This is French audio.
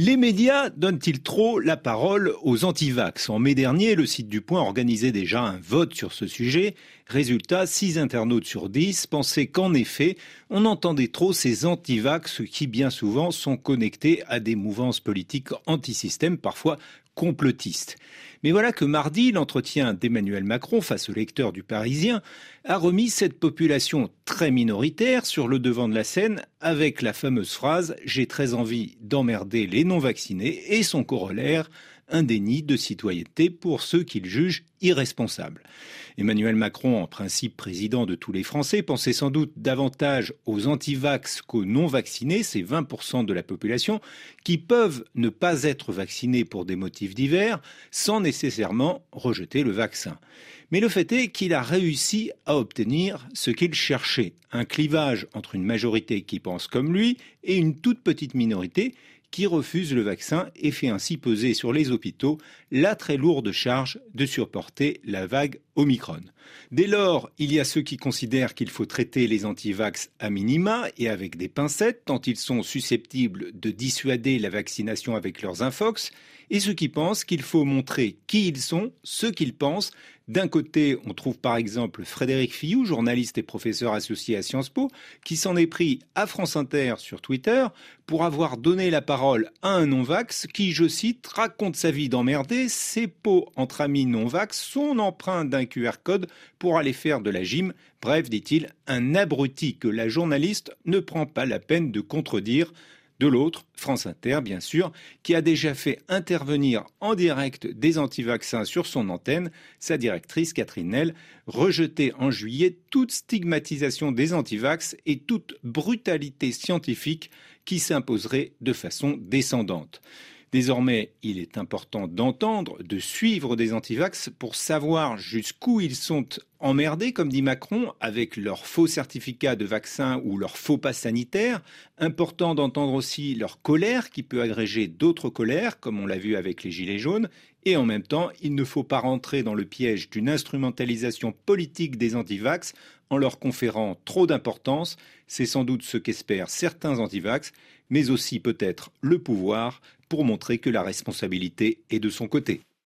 Les médias donnent-ils trop la parole aux antivax? En mai dernier, le site du Point organisait déjà un vote sur ce sujet. Résultat, 6 internautes sur 10 pensaient qu'en effet, on entendait trop ces antivax qui bien souvent sont connectés à des mouvances politiques anti-système, parfois complotistes. Mais voilà que mardi, l'entretien d'Emmanuel Macron face au lecteur du Parisien a remis cette population très minoritaire sur le devant de la scène avec la fameuse phrase J'ai très envie d'emmerder les non-vaccinés et son corollaire un déni de citoyenneté pour ceux qu'il juge irresponsables. Emmanuel Macron, en principe président de tous les Français, pensait sans doute davantage aux antivax qu'aux non-vaccinés, c'est 20% de la population, qui peuvent ne pas être vaccinés pour des motifs divers sans nécessairement rejeter le vaccin. Mais le fait est qu'il a réussi à obtenir ce qu'il cherchait, un clivage entre une majorité qui pense comme lui et une toute petite minorité qui refuse le vaccin et fait ainsi peser sur les hôpitaux la très lourde charge de supporter la vague Omicron. Dès lors, il y a ceux qui considèrent qu'il faut traiter les antivax à minima et avec des pincettes, tant ils sont susceptibles de dissuader la vaccination avec leurs infox, et ceux qui pensent qu'il faut montrer qui ils sont, ce qu'ils pensent, d'un côté, on trouve par exemple Frédéric Fillou, journaliste et professeur associé à Sciences Po, qui s'en est pris à France Inter sur Twitter pour avoir donné la parole à un non-vax qui, je cite, raconte sa vie d'emmerdé, ses pots entre amis non-vax, son empreinte d'un QR code pour aller faire de la gym. Bref, dit-il, un abruti que la journaliste ne prend pas la peine de contredire. De l'autre, France Inter, bien sûr, qui a déjà fait intervenir en direct des anti-vaccins sur son antenne, sa directrice Catherine Nell, rejetait en juillet toute stigmatisation des anti-vax et toute brutalité scientifique qui s'imposerait de façon descendante. Désormais, il est important d'entendre, de suivre des antivax pour savoir jusqu'où ils sont emmerdés, comme dit Macron, avec leurs faux certificats de vaccin ou leurs faux pas sanitaires. Important d'entendre aussi leur colère qui peut agréger d'autres colères, comme on l'a vu avec les Gilets jaunes. Et en même temps, il ne faut pas rentrer dans le piège d'une instrumentalisation politique des antivax en leur conférant trop d'importance. C'est sans doute ce qu'espèrent certains antivax, mais aussi peut-être le pouvoir pour montrer que la responsabilité est de son côté.